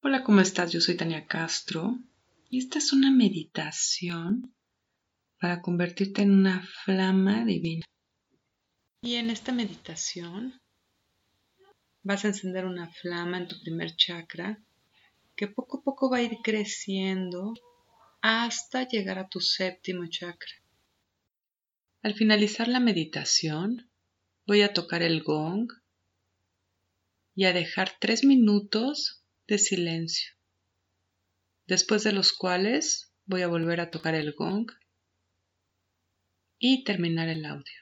Hola, ¿cómo estás? Yo soy Tania Castro y esta es una meditación para convertirte en una flama divina. Y en esta meditación vas a encender una flama en tu primer chakra que poco a poco va a ir creciendo hasta llegar a tu séptimo chakra. Al finalizar la meditación, voy a tocar el gong y a dejar tres minutos de silencio, después de los cuales voy a volver a tocar el gong y terminar el audio.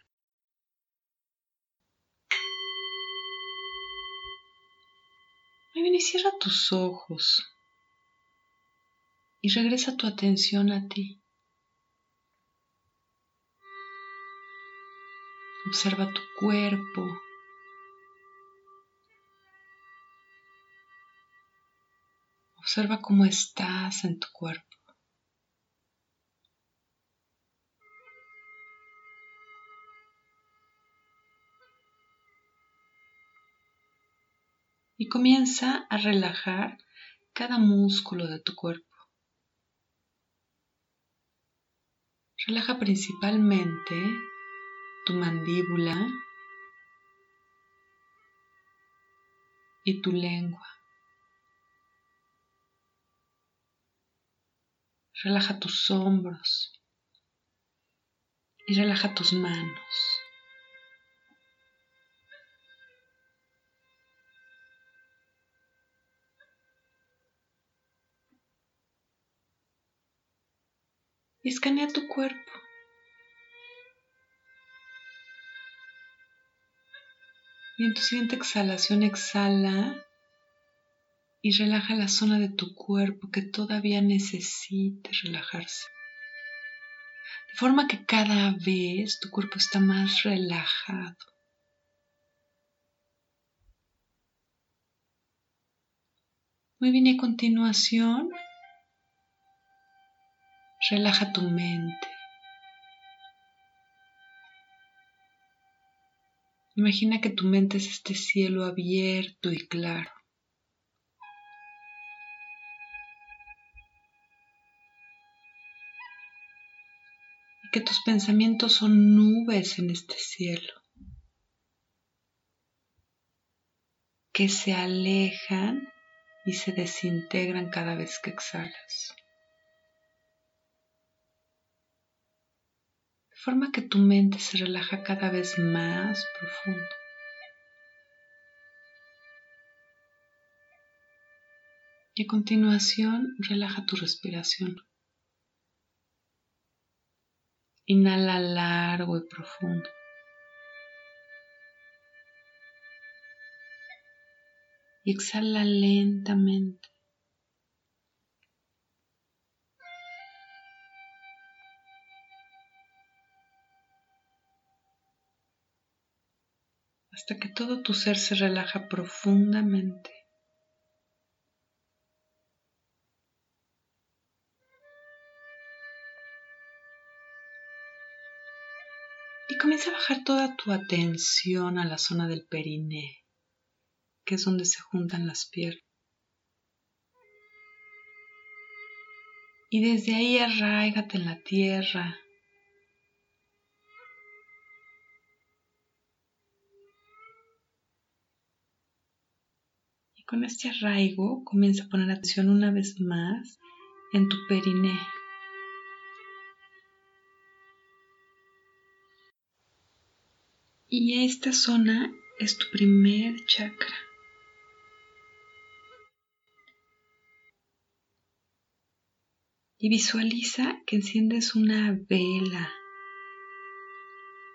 Muy y cierra tus ojos y regresa tu atención a ti. Observa tu cuerpo, Observa cómo estás en tu cuerpo. Y comienza a relajar cada músculo de tu cuerpo. Relaja principalmente tu mandíbula y tu lengua. Relaja tus hombros y relaja tus manos. Y escanea tu cuerpo. Y en tu siguiente exhalación exhala y relaja la zona de tu cuerpo que todavía necesita relajarse. De forma que cada vez tu cuerpo está más relajado. Muy bien, y a continuación, relaja tu mente. Imagina que tu mente es este cielo abierto y claro. Que tus pensamientos son nubes en este cielo, que se alejan y se desintegran cada vez que exhalas. De forma que tu mente se relaja cada vez más profundo. Y a continuación relaja tu respiración. Inhala largo y profundo. Y exhala lentamente. Hasta que todo tu ser se relaja profundamente. Comienza a bajar toda tu atención a la zona del periné, que es donde se juntan las piernas. Y desde ahí arraigate en la tierra. Y con este arraigo comienza a poner atención una vez más en tu periné. Y esta zona es tu primer chakra. Y visualiza que enciendes una vela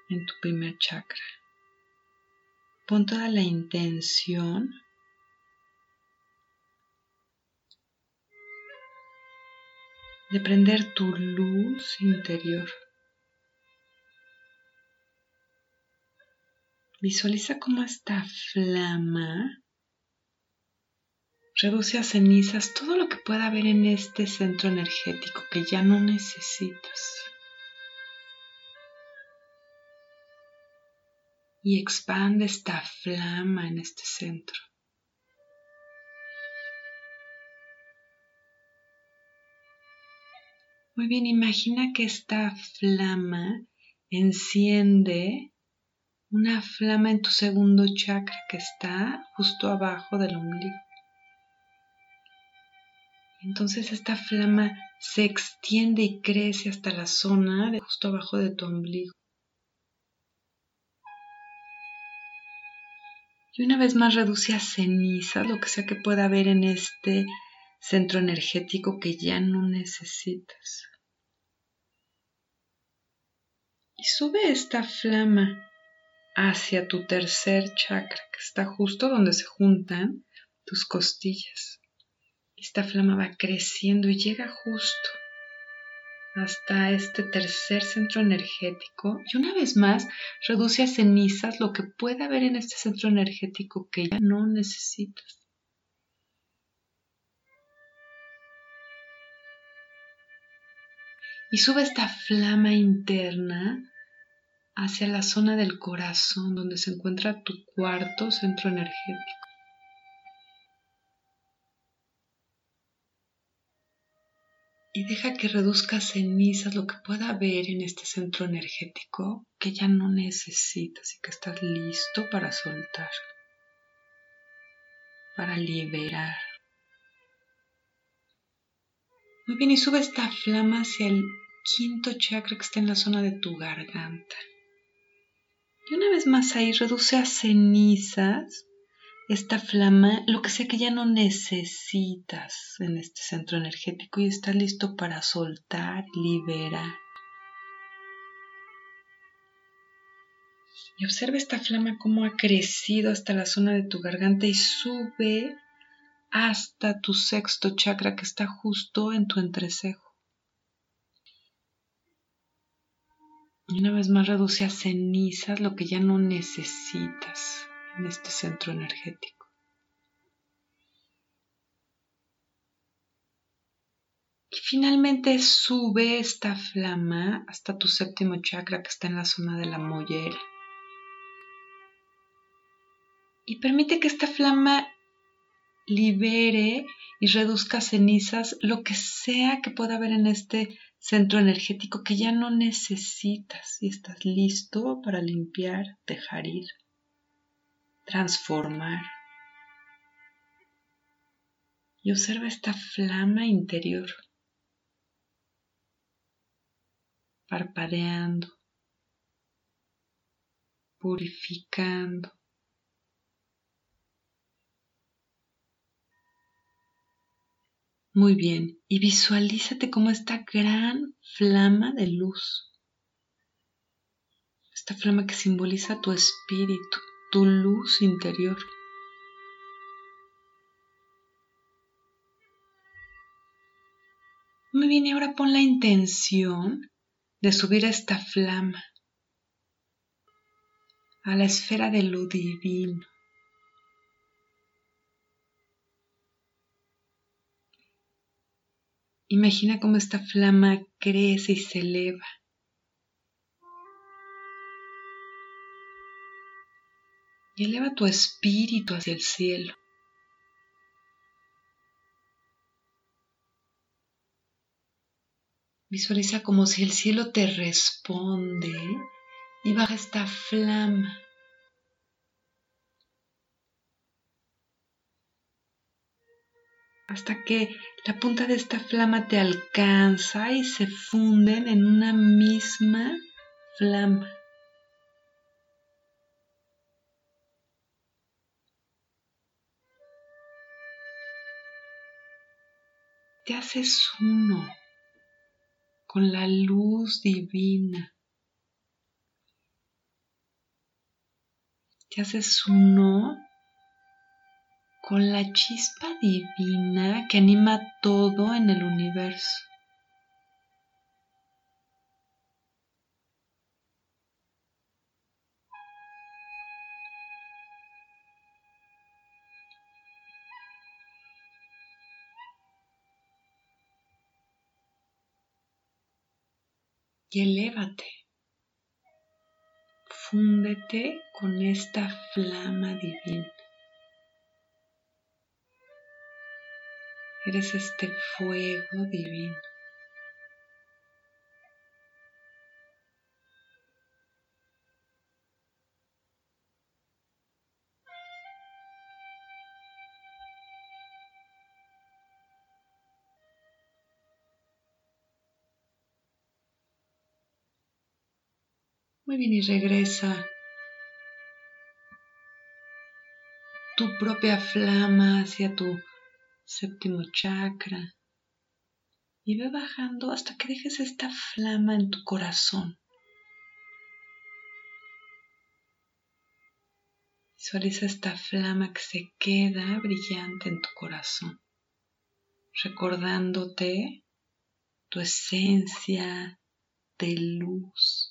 en tu primer chakra. Pon toda la intención de prender tu luz interior. Visualiza cómo esta flama reduce a cenizas todo lo que pueda haber en este centro energético que ya no necesitas. Y expande esta flama en este centro. Muy bien, imagina que esta flama enciende una flama en tu segundo chakra que está justo abajo del ombligo. Entonces esta flama se extiende y crece hasta la zona de justo abajo de tu ombligo. Y una vez más reduce a ceniza lo que sea que pueda haber en este centro energético que ya no necesitas. Y sube esta flama hacia tu tercer chakra, que está justo donde se juntan tus costillas. Esta flama va creciendo y llega justo hasta este tercer centro energético y una vez más reduce a cenizas lo que pueda haber en este centro energético que ya no necesitas. Y sube esta flama interna hacia la zona del corazón donde se encuentra tu cuarto centro energético. y deja que reduzca cenizas lo que pueda haber en este centro energético que ya no necesitas y que estás listo para soltar, para liberar. Muy bien, y sube esta flama hacia el quinto chakra que está en la zona de tu garganta. Y una vez más ahí reduce a cenizas esta flama, lo que sea que ya no necesitas en este centro energético y estás listo para soltar, liberar. Y observa esta flama cómo ha crecido hasta la zona de tu garganta y sube hasta tu sexto chakra que está justo en tu entrecejo. Y una vez más reduce a cenizas lo que ya no necesitas en este centro energético. Y finalmente sube esta flama hasta tu séptimo chakra que está en la zona de la mollera. Y permite que esta flama libere y reduzca cenizas lo que sea que pueda haber en este centro energético que ya no necesitas y estás listo para limpiar, dejar ir transformar. Y observa esta flama interior parpadeando, purificando. Muy bien, y visualízate como esta gran flama de luz, esta flama que simboliza tu espíritu, tu luz interior. Muy bien, y ahora pon la intención de subir esta flama, a la esfera de lo divino. Imagina cómo esta flama crece y se eleva y eleva tu espíritu hacia el cielo. Visualiza como si el cielo te responde y baja esta flama. Hasta que la punta de esta flama te alcanza y se funden en una misma flama. te haces uno con la luz divina. Te haces uno con la chispa divina que anima todo en el universo. y elévate. Fúndete con esta flama divina. Eres este fuego divino. Muy bien, y regresa tu propia flama hacia tu séptimo chakra y ve bajando hasta que dejes esta flama en tu corazón. Visualiza esta flama que se queda brillante en tu corazón, recordándote tu esencia de luz.